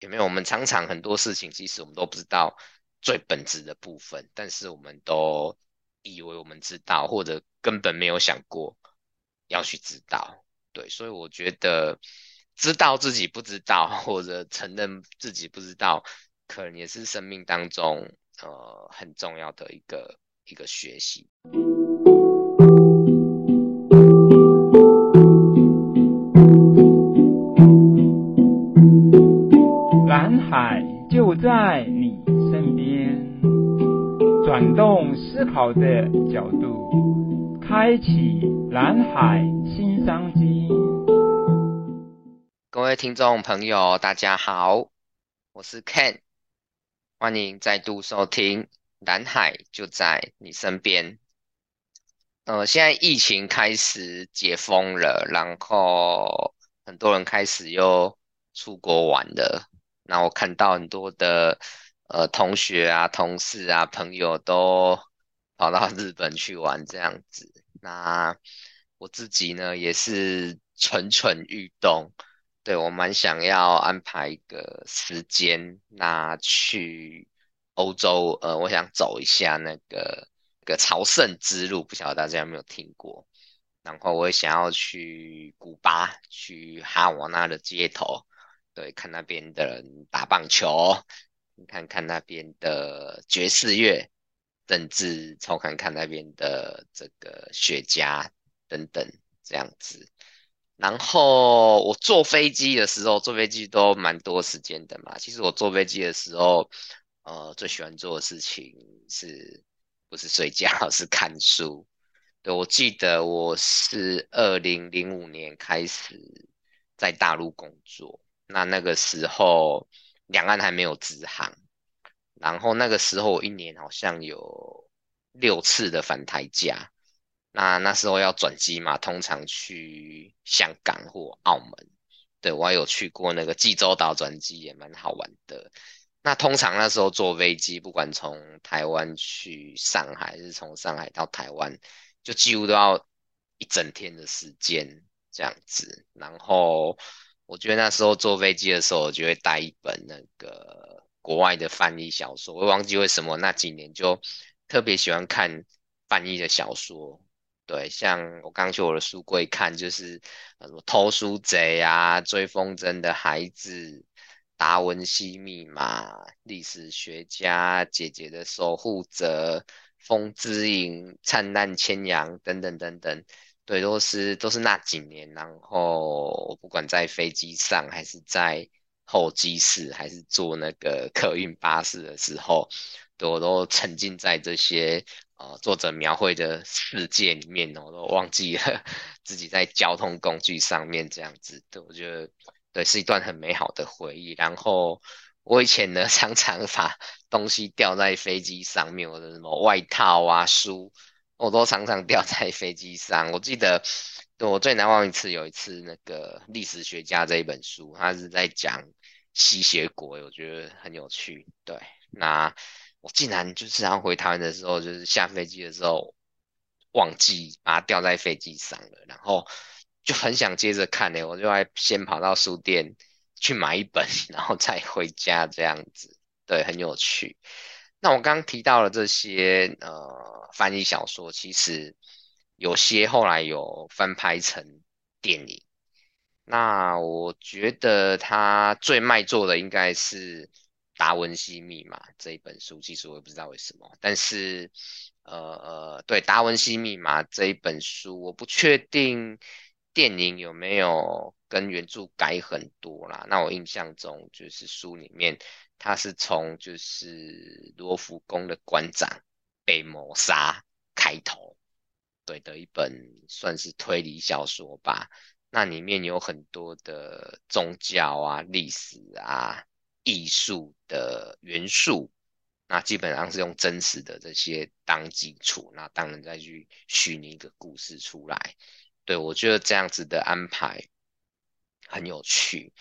有没有？我们常常很多事情，其实我们都不知道最本质的部分，但是我们都以为我们知道，或者根本没有想过要去知道。对，所以我觉得知道自己不知道，或者承认自己不知道，可能也是生命当中呃很重要的一个一个学习。海就在你身边，转动思考的角度，开启蓝海新商机。各位听众朋友，大家好，我是 Ken，欢迎再度收听《蓝海就在你身边》。呃，现在疫情开始解封了，然后很多人开始又出国玩了。那我看到很多的呃同学啊、同事啊、朋友都 跑到日本去玩这样子。那我自己呢也是蠢蠢欲动，对，我蛮想要安排一个时间，那去欧洲，呃，我想走一下那个那个朝圣之路，不晓得大家有没有听过？然后我也想要去古巴，去哈瓦那的街头。对，看那边的人打棒球，你看看那边的爵士乐，甚至抽看看那边的这个雪茄等等这样子。然后我坐飞机的时候，坐飞机都蛮多时间的嘛。其实我坐飞机的时候，呃，最喜欢做的事情是不是睡觉，是看书。对，我记得我是二零零五年开始在大陆工作。那那个时候，两岸还没有直航，然后那个时候一年好像有六次的返台假。那那时候要转机嘛，通常去香港或澳门。对，我还有去过那个济州岛转机，也蛮好玩的。那通常那时候坐飞机，不管从台湾去上海，还是从上海到台湾，就几乎都要一整天的时间这样子。然后。我觉得那时候坐飞机的时候，我就会带一本那个国外的翻译小说。我忘记为什么那几年就特别喜欢看翻译的小说。对，像我刚去我的书柜看，就是什么偷书贼啊、追风筝的孩子、达文西密码、历史学家姐姐的守护者、风之影、灿烂千阳等等等等。对，都是都是那几年，然后不管在飞机上，还是在候机室，还是坐那个客运巴士的时候，我都沉浸在这些呃作者描绘的世界里面，我都忘记了自己在交通工具上面这样子。对，我觉得对，是一段很美好的回忆。然后我以前呢，常常把东西掉在飞机上面，我的什么外套啊、书。我都常常掉在飞机上。我记得，我最难忘一次，有一次那个历史学家这一本书，他是在讲吸血鬼，我觉得很有趣。对，那我竟然就是要回台湾的时候，就是下飞机的时候忘记把它掉在飞机上了，然后就很想接着看呢，我就还先跑到书店去买一本，然后再回家这样子。对，很有趣。那我刚刚提到了这些呃翻译小说，其实有些后来有翻拍成电影。那我觉得他最卖座的应该是《达文西密码》这一本书，其实我也不知道为什么。但是呃呃，对《达文西密码》这一本书，我不确定电影有没有跟原著改很多啦。那我印象中就是书里面。他是从就是罗浮宫的馆长被谋杀开头，对的一本算是推理小说吧。那里面有很多的宗教啊、历史啊、艺术的元素，那基本上是用真实的这些当基础，那当然再去虚拟一个故事出来。对，我觉得这样子的安排很有趣。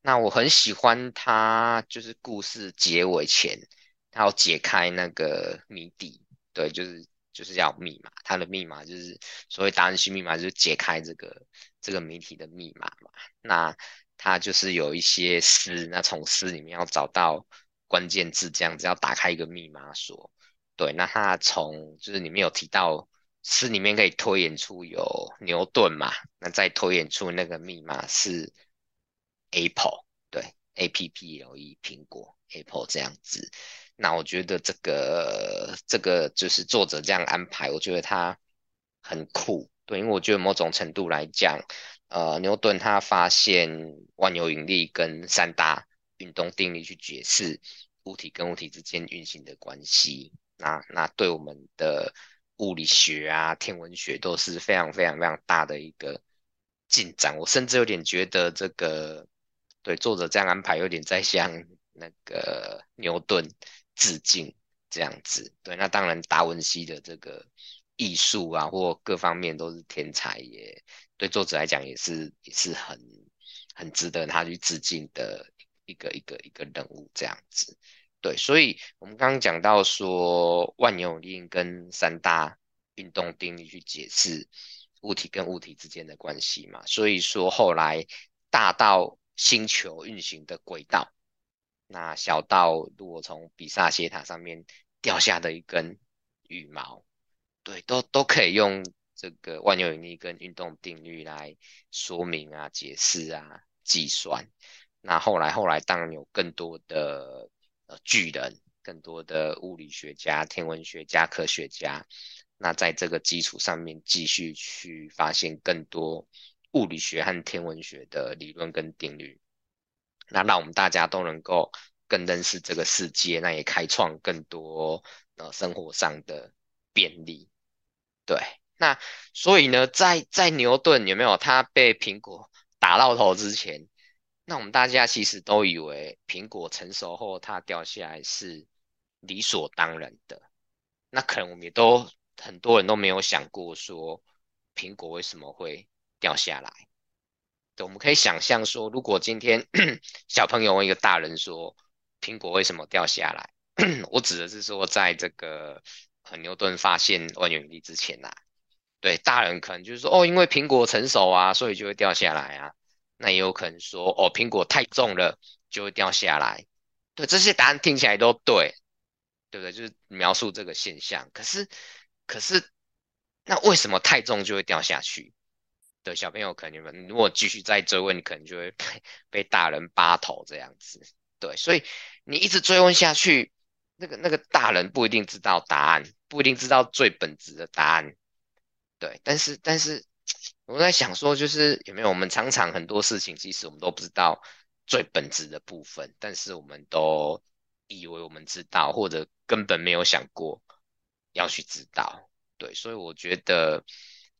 那我很喜欢他，就是故事结尾前，他要解开那个谜底，对，就是就是要密码，他的密码就是所谓达文西密码，就是解开这个这个谜题的密码嘛。那它就是有一些诗，那从诗里面要找到关键字，这样子要打开一个密码锁。对，那它从就是里面有提到诗里面可以推演出有牛顿嘛，那再推演出那个密码是 Apple，，A P P L E 苹果 Apple 这样子。那我觉得这个这个就是作者这样安排，我觉得他很酷。对，因为我觉得某种程度来讲。呃，牛顿他发现万有引力跟三大运动定律去解释物体跟物体之间运行的关系，那那对我们的物理学啊、天文学都是非常非常非常大的一个进展。我甚至有点觉得这个对作者这样安排有点在向那个牛顿致敬这样子。对，那当然达文西的这个艺术啊或各方面都是天才耶。对作者来讲也是也是很很值得他去致敬的一个一个一个人物这样子，对，所以我们刚刚讲到说万有引力跟三大运动定律去解释物体跟物体之间的关系嘛，所以说后来大到星球运行的轨道，那小到如果从比萨斜塔上面掉下的一根羽毛，对，都都可以用。这个万有引力跟运动定律来说明啊、解释啊、计算。那后来后来当然有更多的呃巨人，更多的物理学家、天文学家、科学家。那在这个基础上面继续去发现更多物理学和天文学的理论跟定律。那让我们大家都能够更认识这个世界，那也开创更多呃生活上的便利。对。那所以呢，在在牛顿有没有他被苹果打到头之前，那我们大家其实都以为苹果成熟后它掉下来是理所当然的。那可能我们也都很多人都没有想过说苹果为什么会掉下来。对，我们可以想象说，如果今天 小朋友问一个大人说苹果为什么掉下来，我指的是说在这个牛顿发现万有引力之前呐、啊。对，大人可能就是说，哦，因为苹果成熟啊，所以就会掉下来啊。那也有可能说，哦，苹果太重了，就会掉下来。对，这些答案听起来都对，对不对？就是描述这个现象。可是，可是，那为什么太重就会掉下去？小朋友可能你们如果继续再追问，可能就会被被大人扒头这样子。对，所以你一直追问下去，那个那个大人不一定知道答案，不一定知道最本质的答案。对，但是但是我在想说，就是有没有我们常常很多事情，其实我们都不知道最本质的部分，但是我们都以为我们知道，或者根本没有想过要去知道。对，所以我觉得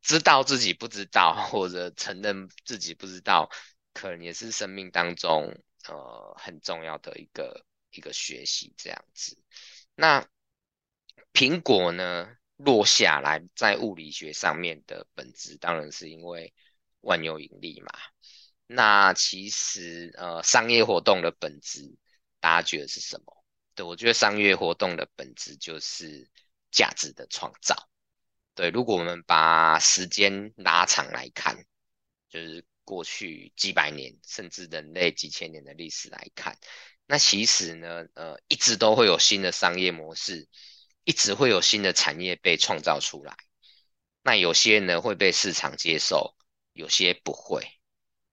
知道自己不知道，或者承认自己不知道，可能也是生命当中呃很重要的一个一个学习这样子。那苹果呢？落下来，在物理学上面的本质当然是因为万有引力嘛。那其实呃，商业活动的本质，大家觉得是什么？对，我觉得商业活动的本质就是价值的创造。对，如果我们把时间拉长来看，就是过去几百年，甚至人类几千年的历史来看，那其实呢，呃，一直都会有新的商业模式。一直会有新的产业被创造出来，那有些呢会被市场接受，有些不会。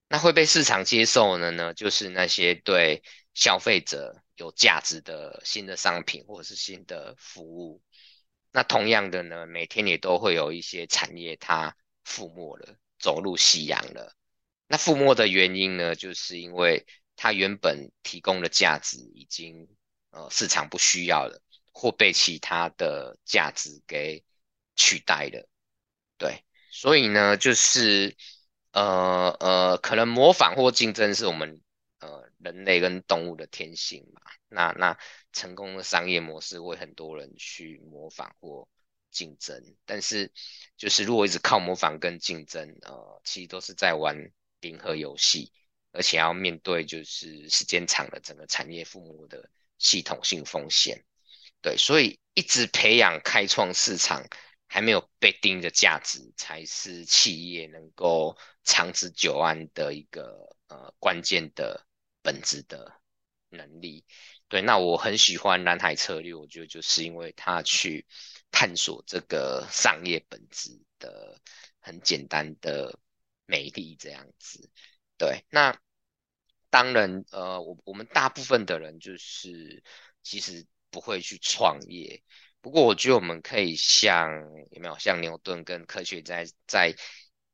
那会被市场接受的呢，就是那些对消费者有价值的新的商品或者是新的服务。那同样的呢，每天也都会有一些产业它覆没了，走入夕阳了。那覆没的原因呢，就是因为它原本提供的价值已经呃市场不需要了。或被其他的价值给取代了，对，所以呢，就是呃呃，可能模仿或竞争是我们呃人类跟动物的天性嘛。那那成功的商业模式会很多人去模仿或竞争，但是就是如果一直靠模仿跟竞争，呃，其实都是在玩零和游戏，而且要面对就是时间长了整个产业覆没的系统性风险。对，所以一直培养开创市场还没有被定的价值，才是企业能够长治久安的一个呃关键的本质的能力。对，那我很喜欢蓝海策略，我觉得就是因为他去探索这个商业本质的很简单的美丽这样子。对，那当然，呃，我我们大部分的人就是其实不会去创业，不过我觉得我们可以像有没有像牛顿跟科学在在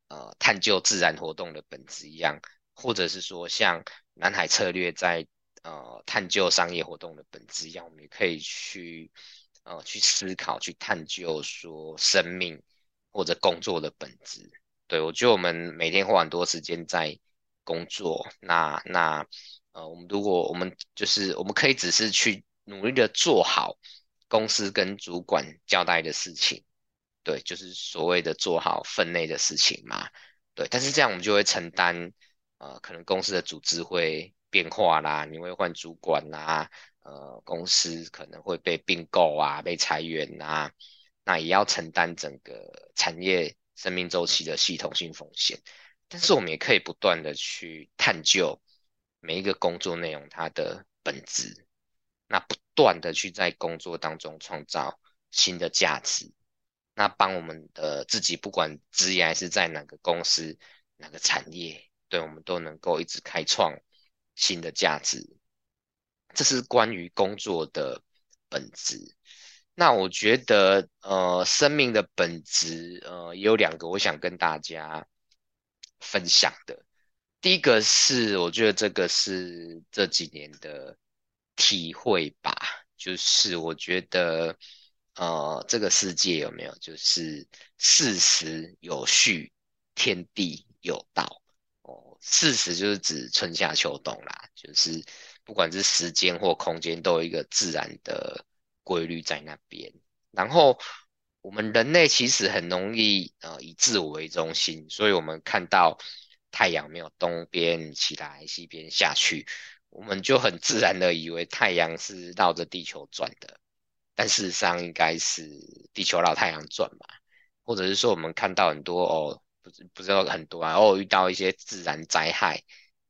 呃探究自然活动的本质一样，或者是说像南海策略在。呃，探究商业活动的本质一样，我们也可以去呃去思考、去探究说生命或者工作的本质。对，我觉得我们每天花很多时间在工作，那那呃，我们如果我们就是我们可以只是去努力的做好公司跟主管交代的事情，对，就是所谓的做好分内的事情嘛。对，但是这样我们就会承担呃，可能公司的组织会。变化啦，你会换主管啦，呃，公司可能会被并购啊，被裁员啊，那也要承担整个产业生命周期的系统性风险。但是我们也可以不断的去探究每一个工作内容它的本质，那不断的去在工作当中创造新的价值，那帮我们的自己不管职业还是在哪个公司哪个产业，对我们都能够一直开创。新的价值，这是关于工作的本质。那我觉得，呃，生命的本质，呃，也有两个我想跟大家分享的。第一个是，我觉得这个是这几年的体会吧，就是我觉得，呃，这个世界有没有，就是事时有序，天地有道。四时就是指春夏秋冬啦，就是不管是时间或空间，都有一个自然的规律在那边。然后我们人类其实很容易呃以自我为中心，所以我们看到太阳没有东边起来西边下去，我们就很自然的以为太阳是绕着地球转的，但事实上应该是地球绕太阳转嘛，或者是说我们看到很多哦。不是不知道很多啊，偶尔遇到一些自然灾害，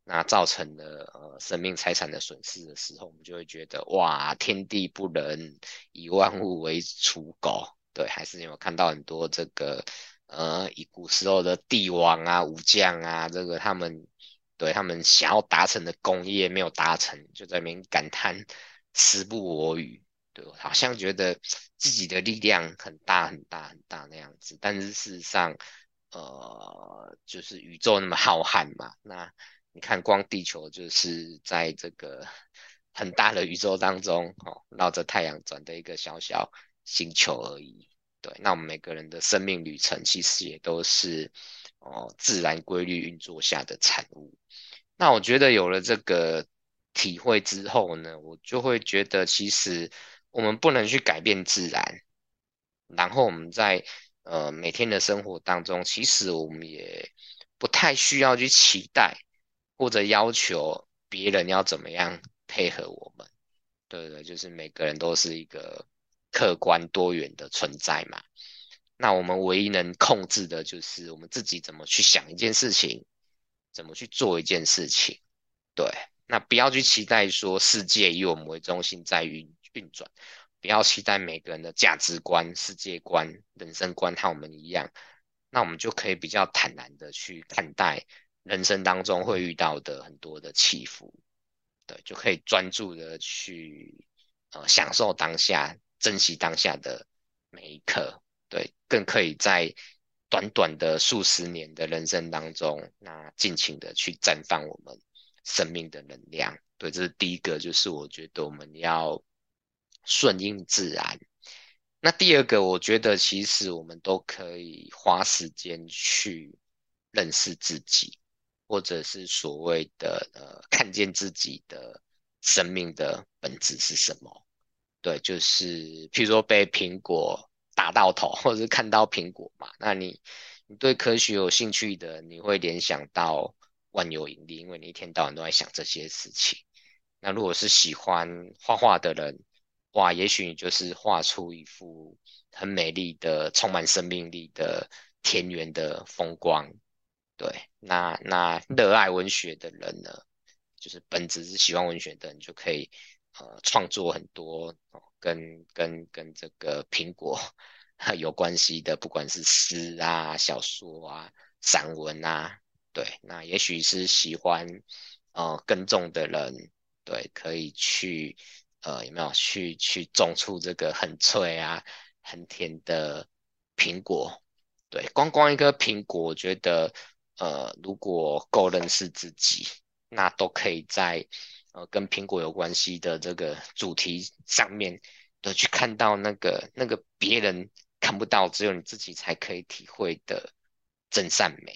那造成的呃生命财产的损失的时候，我们就会觉得哇，天地不仁，以万物为刍狗。对，还是有看到很多这个呃以古时候的帝王啊、武将啊，这个他们对他们想要达成的功业没有达成，就在那边感叹时不我与，对，好像觉得自己的力量很大很大很大那样子，但是事实上。呃，就是宇宙那么浩瀚嘛，那你看光地球就是在这个 很大的宇宙当中哦，绕着太阳转的一个小小星球而已。对，那我们每个人的生命旅程其实也都是哦自然规律运作下的产物。那我觉得有了这个体会之后呢，我就会觉得其实我们不能去改变自然，然后我们在。呃，每天的生活当中，其实我们也不太需要去期待或者要求别人要怎么样配合我们。对对，就是每个人都是一个客观多元的存在嘛。那我们唯一能控制的就是我们自己怎么去想一件事情，怎么去做一件事情。对，那不要去期待说世界以我们为中心在运运转。不要期待每个人的价值观、世界观、人生观和我们一样，那我们就可以比较坦然的去看待人生当中会遇到的很多的起伏，对，就可以专注的去呃享受当下、珍惜当下的每一刻，对，更可以在短短的数十年的人生当中，那尽情的去绽放我们生命的能量，对，这是第一个，就是我觉得我们要。顺应自然。那第二个，我觉得其实我们都可以花时间去认识自己，或者是所谓的呃，看见自己的生命的本质是什么。对，就是譬如说被苹果打到头，或者是看到苹果嘛，那你你对科学有兴趣的，你会联想到万有引力，因为你一天到晚都在想这些事情。那如果是喜欢画画的人，哇，也许你就是画出一幅很美丽的、充满生命力的田园的风光，对，那那热爱文学的人呢，就是本质是喜欢文学的人，就可以呃创作很多跟跟跟这个苹果 有关系的，不管是诗啊、小说啊、散文啊，对，那也许是喜欢呃耕种的人，对，可以去呃有没有去去种出这个很脆啊、很甜的苹果。对，光光一个苹果，我觉得，呃，如果够认识自己，那都可以在呃跟苹果有关系的这个主题上面，都去看到那个那个别人看不到，只有你自己才可以体会的真善美。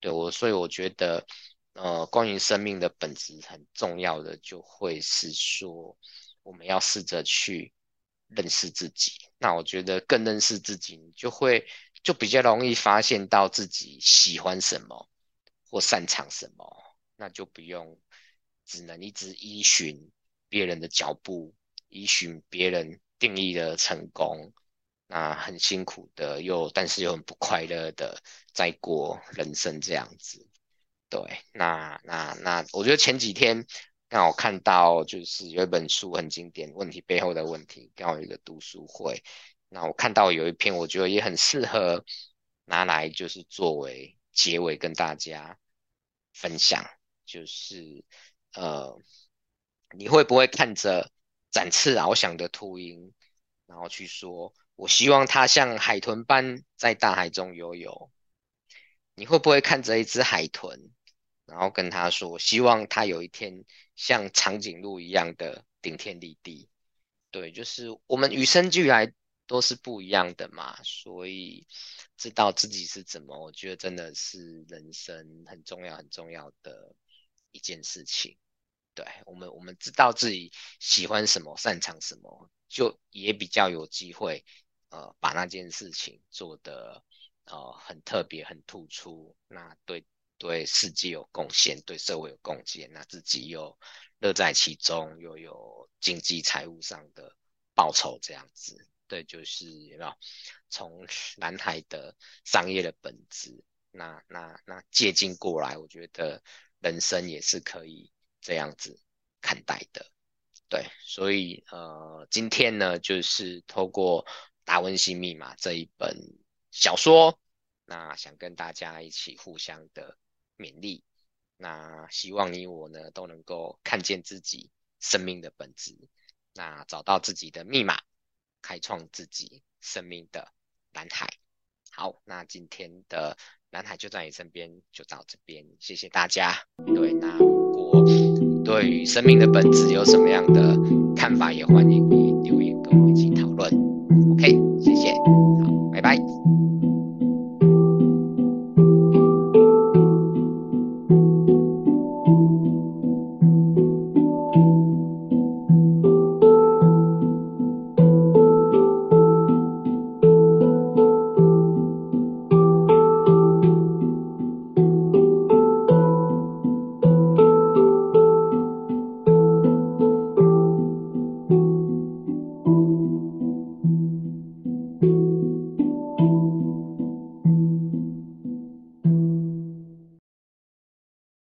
对我，所以我觉得，呃，关于生命的本质很重要的，就会是说，我们要试着去认识自己。那我觉得更认识自己，你就会。就比较容易发现到自己喜欢什么或擅长什么，那就不用只能一直依循别人的脚步，依循别人定义的成功，那很辛苦的又但是又很不快乐的在过人生这样子。对，那那那，我觉得前几天刚好看到就是有一本书很经典，问题背后的问题，刚好一个读书会。那我看到有一篇，我觉得也很适合拿来，就是作为结尾跟大家分享，就是呃，你会不会看着展翅翱翔的秃鹰，然后去说，我希望它像海豚般在大海中游泳？你会不会看着一只海豚，然后跟他说，希望它有一天像长颈鹿一样的顶天立地？对，就是我们与生俱来。都是不一样的嘛，所以知道自己是怎么，我觉得真的是人生很重要、很重要的一件事情。对，我们，我们知道自己喜欢什么、擅长什么，就也比较有机会，呃，把那件事情做得呃很特别、很突出。那对对世界有贡献，对社会有贡献，那自己又乐在其中，又有经济财务上的报酬，这样子。对，就是有没有从蓝海的商业的本质，那那那借鉴过来，我觉得人生也是可以这样子看待的。对，所以呃，今天呢，就是透过《达文西密码》这一本小说，那想跟大家一起互相的勉励，那希望你我呢都能够看见自己生命的本质，那找到自己的密码。开创自己生命的蓝海。好，那今天的蓝海就在你身边，就到这边，谢谢大家。对，那如果对于生命的本质有什么样的看法，也欢迎